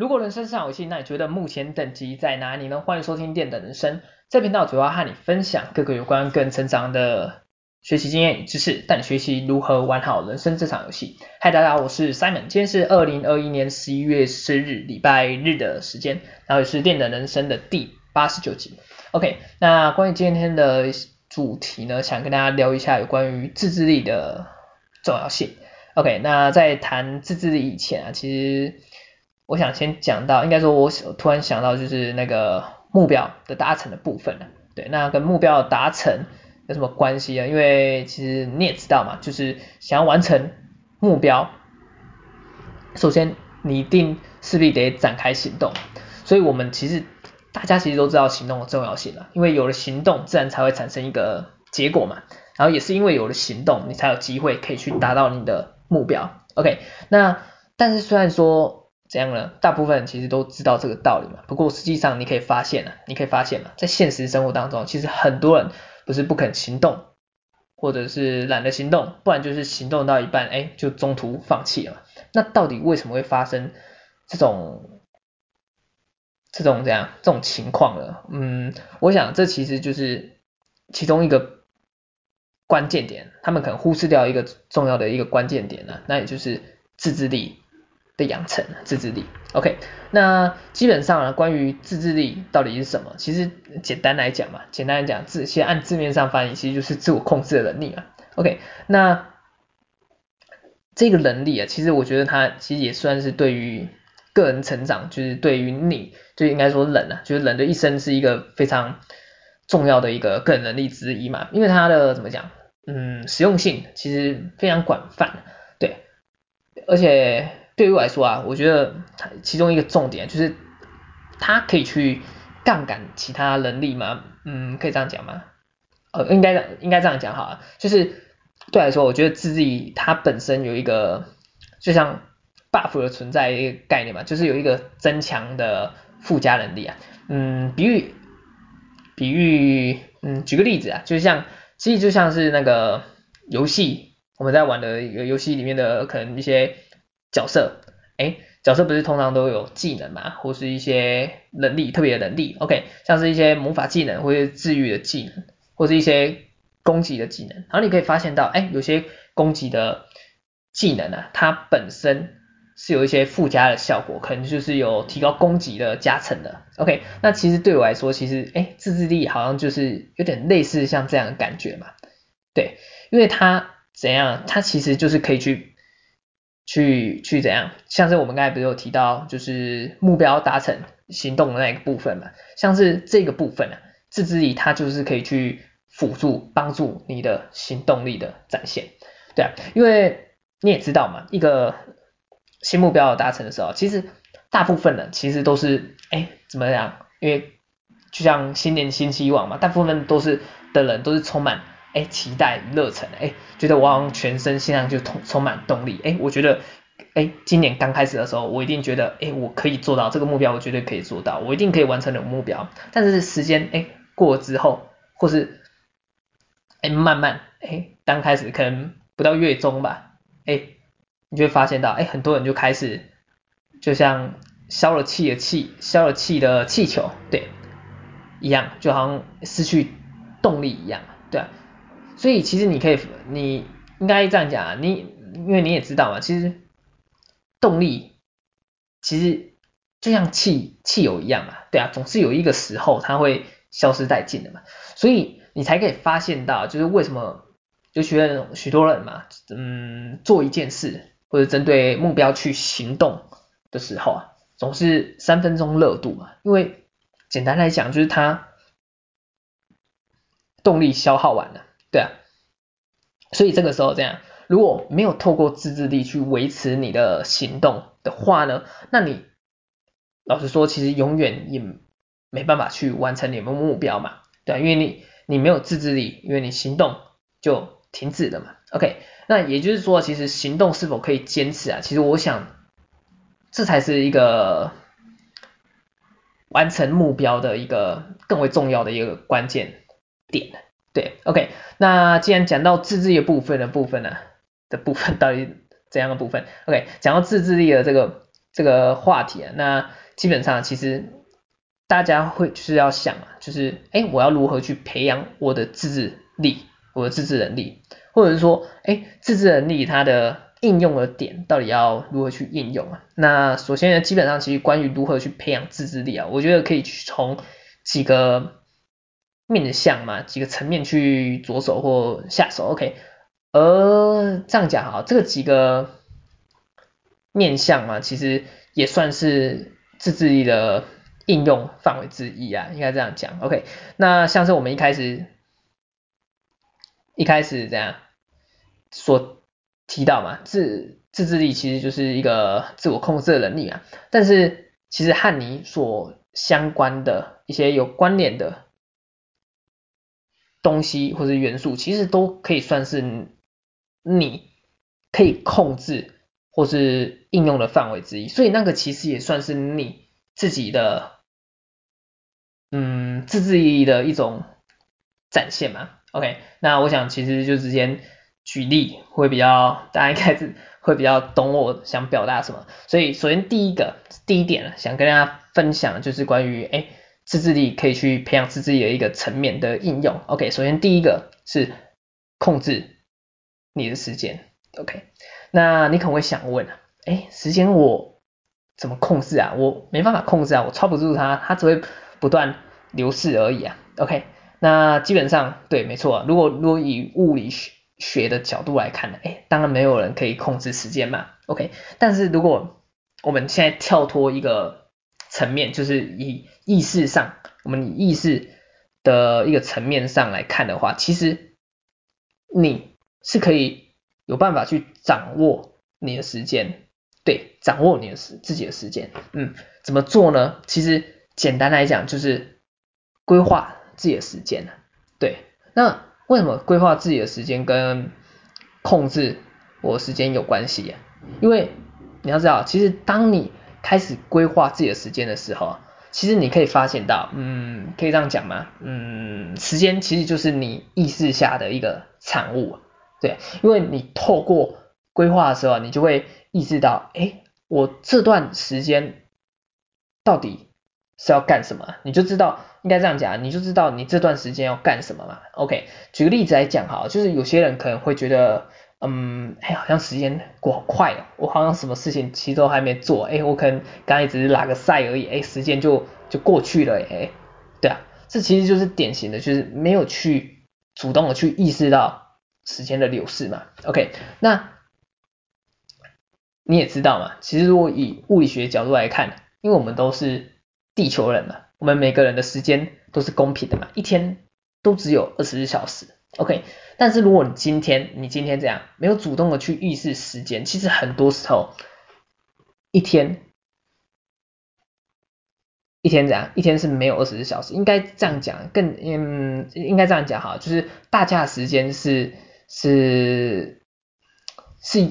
如果人生是场游戏，那你觉得目前等级在哪里呢？欢迎收听电的人生，这频道主要和你分享各个有关个人成长的学习经验与知识，带你学习如何玩好人生这场游戏。嗨，大家好，我是 Simon，今天是二零二一年十一月十日礼拜日的时间，然后也是电的人生的第八十九集。OK，那关于今天的主题呢，想跟大家聊一下有关于自制力的重要性。OK，那在谈自制力以前啊，其实我想先讲到，应该说我突然想到就是那个目标的达成的部分了。对，那跟目标达成有什么关系啊？因为其实你也知道嘛，就是想要完成目标，首先你一定势必得展开行动。所以我们其实大家其实都知道行动的重要性了，因为有了行动，自然才会产生一个结果嘛。然后也是因为有了行动，你才有机会可以去达到你的目标。OK，那但是虽然说。怎样呢？大部分人其实都知道这个道理嘛。不过实际上你可以发现啊，你可以发现嘛，在现实生活当中，其实很多人不是不肯行动，或者是懒得行动，不然就是行动到一半，哎，就中途放弃了嘛。那到底为什么会发生这种这种这样这种情况呢？嗯，我想这其实就是其中一个关键点，他们可能忽视掉一个重要的一个关键点呢，那也就是自制力。的养成自制力，OK，那基本上呢，关于自制力到底是什么？其实简单来讲嘛，简单来讲，字先按字面上翻译，其实就是自我控制的能力嘛，OK，那这个能力啊，其实我觉得它其实也算是对于个人成长，就是对于你，就应该说人啊，就是人的一生是一个非常重要的一个个人能力之一嘛，因为它的怎么讲，嗯，实用性其实非常广泛，对，而且。对于我来说啊，我觉得其中一个重点就是它可以去杠杆其他能力嘛，嗯，可以这样讲吗？呃，应该应该这样讲好了，就是对来说，我觉得自制力它本身有一个就像 buff 的存在一个概念嘛，就是有一个增强的附加能力啊，嗯，比喻比喻，嗯，举个例子啊，就像其实就像是那个游戏我们在玩的一个游戏里面的可能一些。角色，哎，角色不是通常都有技能嘛，或是一些能力，特别的能力，OK，像是一些魔法技能或者治愈的技能，或是一些攻击的技能。然后你可以发现到，哎，有些攻击的技能啊，它本身是有一些附加的效果，可能就是有提高攻击的加成的，OK。那其实对我来说，其实哎，自制力好像就是有点类似像这样的感觉嘛，对，因为它怎样，它其实就是可以去。去去怎样？像是我们刚才不是有提到，就是目标达成行动的那个部分嘛，像是这个部分啊，自制力它就是可以去辅助帮助你的行动力的展现，对啊，因为你也知道嘛，一个新目标的达成的时候，其实大部分人其实都是哎怎么样？因为就像新年新希望嘛，大部分都是的人都是充满。哎，期待热忱，哎，觉得我全身心上就充充满动力，哎，我觉得，哎，今年刚开始的时候，我一定觉得，哎，我可以做到这个目标，我绝对可以做到，我一定可以完成这个目标。但是时间，哎，过之后，或是，哎，慢慢，哎，刚开始可能不到月中吧，哎，你就会发现到，哎，很多人就开始，就像消了气的气，消了气的气球，对，一样，就好像失去动力一样，对。所以其实你可以，你应该这样讲啊，你因为你也知道嘛，其实动力其实就像汽汽油一样嘛，对啊，总是有一个时候它会消失殆尽的嘛，所以你才可以发现到，就是为什么就学许多人嘛，嗯，做一件事或者针对目标去行动的时候啊，总是三分钟热度嘛，因为简单来讲就是它动力消耗完了。对啊，所以这个时候这样，如果没有透过自制力去维持你的行动的话呢，那你老实说，其实永远也没办法去完成你们目标嘛，对啊，因为你你没有自制力，因为你行动就停止了嘛。OK，那也就是说，其实行动是否可以坚持啊？其实我想，这才是一个完成目标的一个更为重要的一个关键点。对，OK，那既然讲到自制力的部分的部分呢，的部分到底怎样的部分？OK，讲到自制力的这个这个话题啊，那基本上其实大家会就是要想啊，就是哎，我要如何去培养我的自制力，我的自制能力，或者是说，哎，自制能力它的应用的点到底要如何去应用啊？那首先呢，基本上其实关于如何去培养自制力啊，我觉得可以去从几个面向嘛，几个层面去着手或下手，OK。而这样讲哈，这个几个面向嘛，其实也算是自制力的应用范围之一啊，应该这样讲，OK。那像是我们一开始一开始这样所提到嘛，自自制力其实就是一个自我控制的能力啊，但是其实和你所相关的一些有关联的东西或者元素，其实都可以算是。你可以控制或是应用的范围之一，所以那个其实也算是你自己的，嗯，自制力的一种展现嘛。OK，那我想其实就直接举例会比较，大家开始会比较懂我想表达什么。所以首先第一个第一点想跟大家分享就是关于哎自制力可以去培养自制力的一个层面的应用。OK，首先第一个是控制。你的时间，OK，那你可能会想问啊，哎，时间我怎么控制啊？我没办法控制啊，我抓不住它，它只会不断流逝而已啊，OK，那基本上对，没错，如果如果以物理学学的角度来看呢，哎，当然没有人可以控制时间嘛，OK，但是如果我们现在跳脱一个层面，就是以意识上，我们以意识的一个层面上来看的话，其实你。是可以有办法去掌握你的时间，对，掌握你的时自己的时间，嗯，怎么做呢？其实简单来讲就是规划自己的时间，对。那为什么规划自己的时间跟控制我时间有关系呀？因为你要知道，其实当你开始规划自己的时间的时候，其实你可以发现到，嗯，可以这样讲吗？嗯，时间其实就是你意识下的一个产物。对，因为你透过规划的时候，你就会意识到，哎，我这段时间到底是要干什么？你就知道，应该这样讲，你就知道你这段时间要干什么嘛。OK，举个例子来讲哈，就是有些人可能会觉得，嗯，哎，好像时间过好快哦，我好像什么事情其实都还没做，哎，我可能刚才只是拉个赛而已，哎，时间就就过去了，哎，对啊，这其实就是典型的，就是没有去主动的去意识到。时间的流逝嘛，OK，那你也知道嘛，其实如果以物理学角度来看，因为我们都是地球人嘛，我们每个人的时间都是公平的嘛，一天都只有二十四小时，OK，但是如果你今天你今天这样没有主动的去预示时间，其实很多时候一天一天这样，一天是没有二十四小时，应该这样讲，更嗯，应该这样讲哈，就是大家的时间是。是是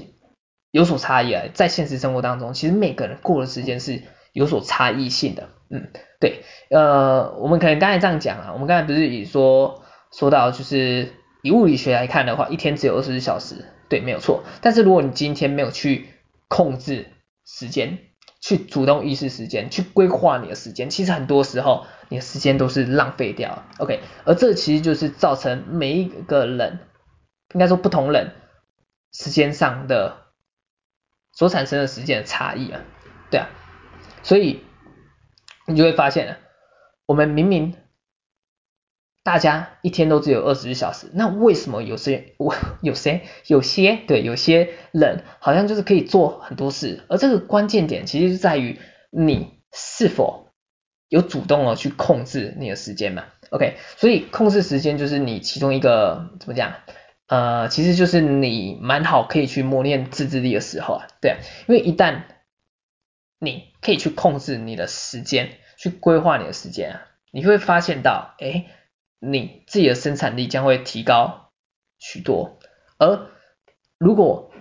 有所差异啊，在现实生活当中，其实每个人过的时间是有所差异性的，嗯，对，呃，我们可能刚才这样讲啊，我们刚才不是也说说到，就是以物理学来看的话，一天只有二十四小时，对，没有错。但是如果你今天没有去控制时间，去主动意识时间，去规划你的时间，其实很多时候你的时间都是浪费掉，OK，而这其实就是造成每一个人。应该说不同人时间上的所产生的时间的差异啊，对啊，所以你就会发现，我们明明大家一天都只有二十小时，那为什么有些我有些有些对有些人好像就是可以做很多事，而这个关键点其实是在于你是否有主动的去控制你的时间嘛，OK，所以控制时间就是你其中一个怎么讲？呃，其实就是你蛮好可以去磨练自制力的时候啊，对，因为一旦你可以去控制你的时间，去规划你的时间啊，你会发现到，哎，你自己的生产力将会提高许多。而如果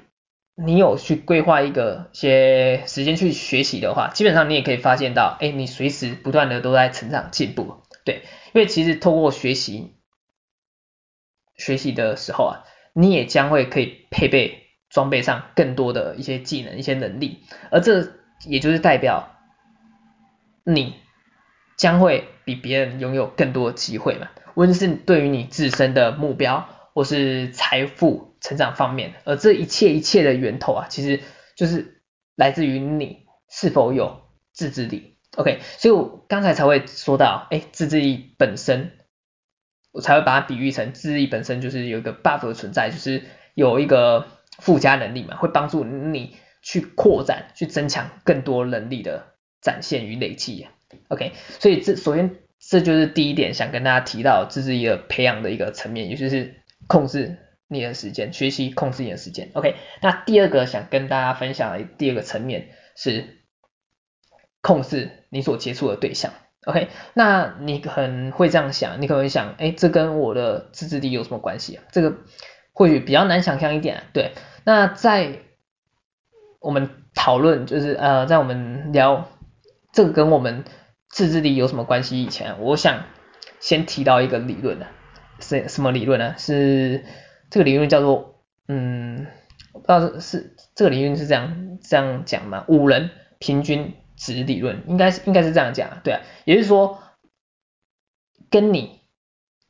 你有去规划一个些时间去学习的话，基本上你也可以发现到，哎，你随时不断的都在成长进步，对，因为其实透过学习。学习的时候啊，你也将会可以配备装备上更多的一些技能、一些能力，而这也就是代表你将会比别人拥有更多机会嘛，无论是对于你自身的目标或是财富成长方面，而这一切一切的源头啊，其实就是来自于你是否有自制力。OK，所以我刚才才会说到，哎，自制力本身，我才会把它比喻成自制力本身就是有一个 buff 的存在，就是有一个附加能力嘛，会帮助你去扩展、去增强更多能力的展现与累积。OK，所以这首先这就是第一点想跟大家提到自制力的培养的一个层面，也就是控制你的时间，学习控制你的时间。OK，那第二个想跟大家分享的第二个层面是。控制你所接触的对象，OK？那你可能会这样想，你可能会想，哎，这跟我的自制力有什么关系啊？这个或许比较难想象一点，对。那在我们讨论，就是呃，在我们聊这个跟我们自制力有什么关系以前，我想先提到一个理论啊，是什么理论呢？是这个理论叫做，嗯，不知道是这个理论是这样这样讲吗？五人平均。值理论应该是应该是这样讲，对啊，也就是说，跟你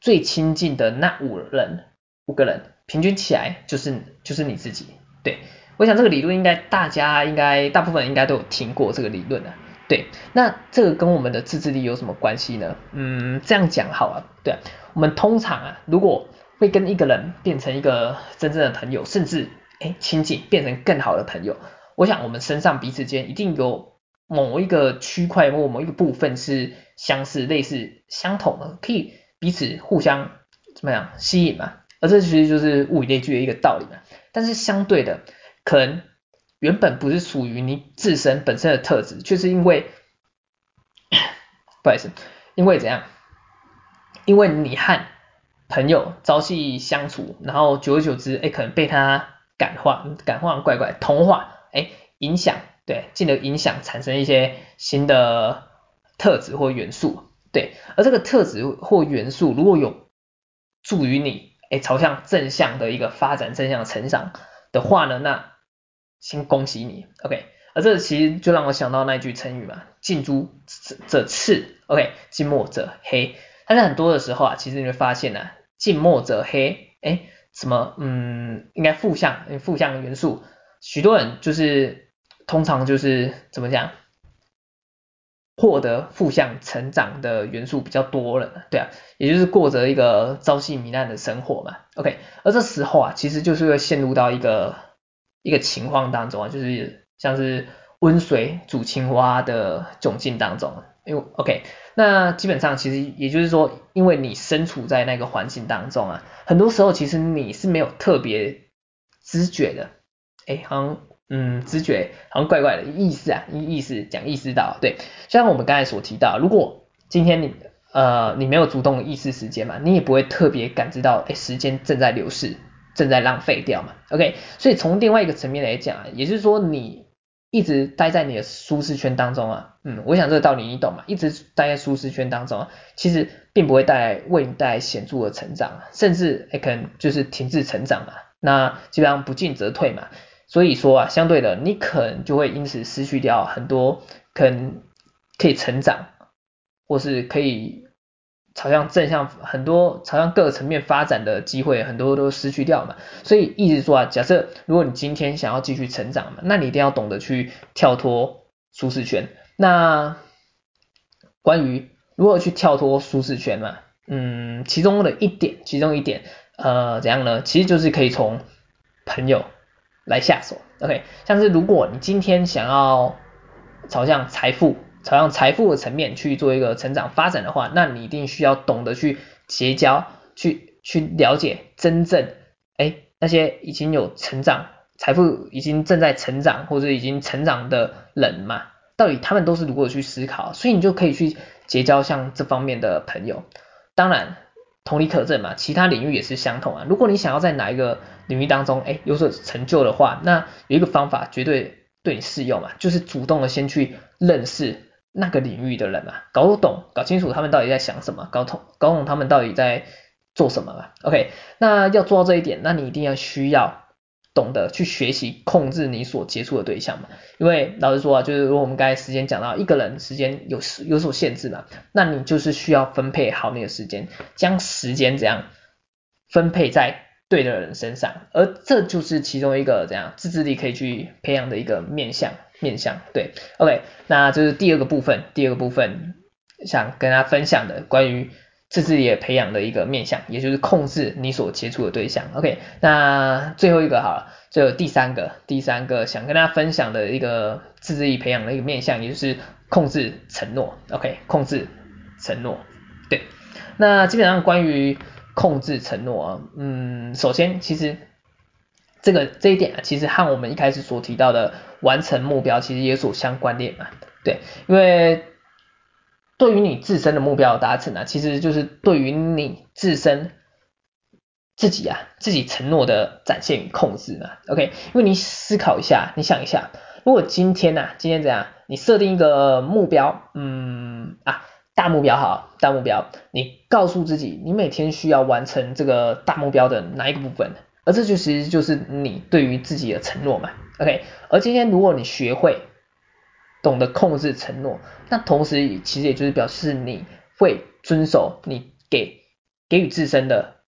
最亲近的那五人，五个人平均起来就是就是你自己，对，我想这个理论应该大家应该大部分人应该都有听过这个理论的，对，那这个跟我们的自制力有什么关系呢？嗯，这样讲好了，对，我们通常啊，如果会跟一个人变成一个真正的朋友，甚至哎亲近变成更好的朋友，我想我们身上彼此间一定有。某一个区块或某一个部分是相似、类似、相同的，可以彼此互相怎么样吸引嘛？而这其实就是物以类聚的一个道理嘛。但是相对的，可能原本不是属于你自身本身的特质，却是因为 不好意思，因为怎样？因为你和朋友朝夕相处，然后久而久之，哎，可能被他感化、感化怪怪、同化，哎，影响。对，进而影响产生一些新的特质或元素，对，而这个特质或元素如果有助于你，哎，朝向正向的一个发展、正向成长的话呢，那先恭喜你，OK。而这其实就让我想到那句成语嘛，近朱者赤，OK，近墨者黑。但是很多的时候啊，其实你会发现呢、啊，近墨者黑，哎，什么，嗯，应该负向，负向元素，许多人就是。通常就是怎么讲，获得负向成长的元素比较多了，对啊，也就是过着一个朝夕糜烂的生活嘛。OK，而这时候啊，其实就是会陷入到一个一个情况当中啊，就是像是温水煮青蛙的窘境当中。因为 OK，那基本上其实也就是说，因为你身处在那个环境当中啊，很多时候其实你是没有特别知觉的，哎，好像。嗯，直觉好像怪怪的意思啊，意意思讲意识到，对，像我们刚才所提到，如果今天你呃你没有主动意识时间嘛，你也不会特别感知到，哎，时间正在流逝，正在浪费掉嘛，OK，所以从另外一个层面来讲啊，也就是说你一直待在你的舒适圈当中啊，嗯，我想这个道理你懂嘛，一直待在舒适圈当中，其实并不会带来为你带来显著的成长，甚至哎可能就是停滞成长嘛，那基本上不进则退嘛。所以说啊，相对的，你可能就会因此失去掉很多可能可以成长，或是可以朝向正向很多朝向各个层面发展的机会，很多都失去掉嘛。所以意思说啊，假设如果你今天想要继续成长嘛，那你一定要懂得去跳脱舒适圈。那关于如何去跳脱舒适圈嘛，嗯，其中的一点，其中一点，呃，怎样呢？其实就是可以从朋友。来下手，OK，像是如果你今天想要朝向财富、朝向财富的层面去做一个成长发展的话，那你一定需要懂得去结交，去去了解真正，哎，那些已经有成长、财富已经正在成长或者已经成长的人嘛，到底他们都是如何去思考，所以你就可以去结交像这方面的朋友，当然。同理可证嘛，其他领域也是相同啊。如果你想要在哪一个领域当中，哎，有所成就的话，那有一个方法绝对对你适用嘛，就是主动的先去认识那个领域的人嘛，搞懂、搞清楚他们到底在想什么，搞懂、搞懂他们到底在做什么嘛。OK，那要做到这一点，那你一定要需要懂得去学习控制你所接触的对象嘛。因为老实说啊，就是如果我们刚才时间讲到一个人时间有有所限制嘛，那你就是需要分配好你的时间，将时间怎样分配在对的人身上，而这就是其中一个怎样自制力可以去培养的一个面向面向。对，OK，那这是第二个部分，第二个部分想跟大家分享的关于。自制力培养的一个面向，也就是控制你所接触的对象。OK，那最后一个好了，就第三个，第三个想跟大家分享的一个自制力培养的一个面向，也就是控制承诺。OK，控制承诺。对，那基本上关于控制承诺啊，嗯，首先其实这个这一点啊，其实和我们一开始所提到的完成目标其实也所相关联嘛。对，因为。对于你自身的目标达成啊，其实就是对于你自身自己啊，自己承诺的展现与控制嘛。OK，因为你思考一下，你想一下，如果今天呐、啊，今天怎样，你设定一个目标，嗯啊，大目标好，大目标，你告诉自己，你每天需要完成这个大目标的哪一个部分，而这就其实就是你对于自己的承诺嘛。OK，而今天如果你学会。懂得控制承诺，那同时其实也就是表示你会遵守你给给予自身的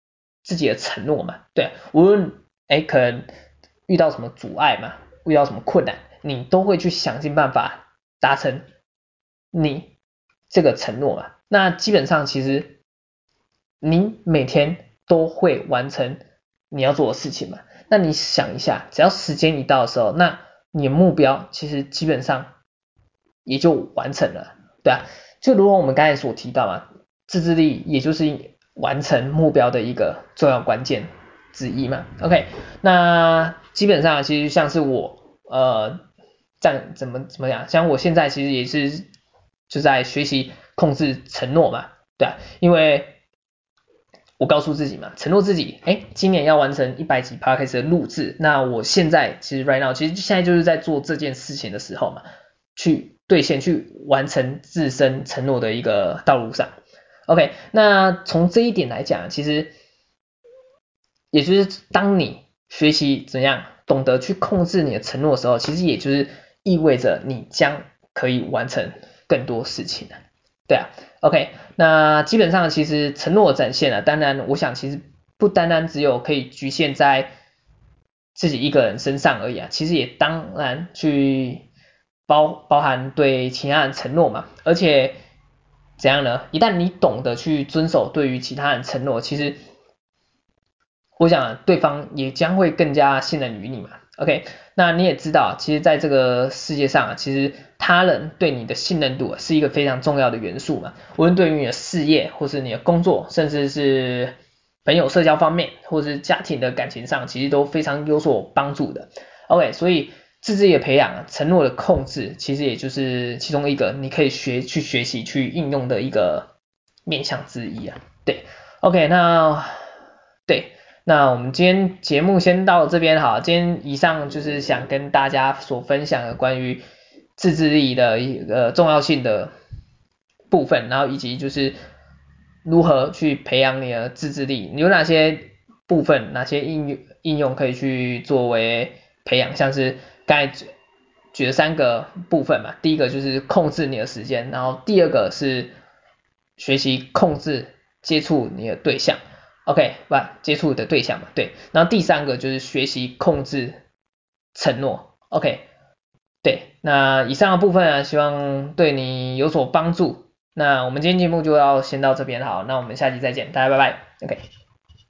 自己的承诺嘛，对，无论哎可能遇到什么阻碍嘛，遇到什么困难，你都会去想尽办法达成你这个承诺嘛，那基本上其实你每天都会完成你要做的事情嘛，那你想一下，只要时间一到的时候，那你的目标其实基本上。也就完成了，对啊，就如同我们刚才所提到嘛，自制力也就是完成目标的一个重要关键之一嘛。OK，那基本上其实像是我呃，这样怎么怎么样，像我现在其实也是就在学习控制承诺嘛，对啊，因为我告诉自己嘛，承诺自己，哎，今年要完成一百集 Podcast 的录制，那我现在其实 right now 其实现在就是在做这件事情的时候嘛，去。兑现去完成自身承诺的一个道路上，OK，那从这一点来讲，其实也就是当你学习怎样懂得去控制你的承诺的时候，其实也就是意味着你将可以完成更多事情了，对啊，OK，那基本上其实承诺展现啊，当然我想其实不单单只有可以局限在自己一个人身上而已啊，其实也当然去。包包含对其他人承诺嘛，而且怎样呢？一旦你懂得去遵守对于其他人承诺，其实我想对方也将会更加信任于你嘛。OK，那你也知道，其实在这个世界上啊，其实他人对你的信任度是一个非常重要的元素嘛。无论对于你的事业，或是你的工作，甚至是朋友社交方面，或是家庭的感情上，其实都非常有所帮助的。OK，所以。自制力的培养，啊承诺的控制，其实也就是其中一个你可以学去学习去应用的一个面向之一啊。对，OK，那对，那我们今天节目先到这边哈，今天以上就是想跟大家所分享的关于自制力的一个重要性的部分，然后以及就是如何去培养你的自制力，有哪些部分，哪些应用应用可以去作为培养，像是。刚才举了三个部分嘛，第一个就是控制你的时间，然后第二个是学习控制接触你的对象，OK，不，接触的对象嘛，对，然后第三个就是学习控制承诺，OK，对，那以上的部分啊，希望对你有所帮助。那我们今天节目就要先到这边，好，那我们下期再见，大家拜拜，OK。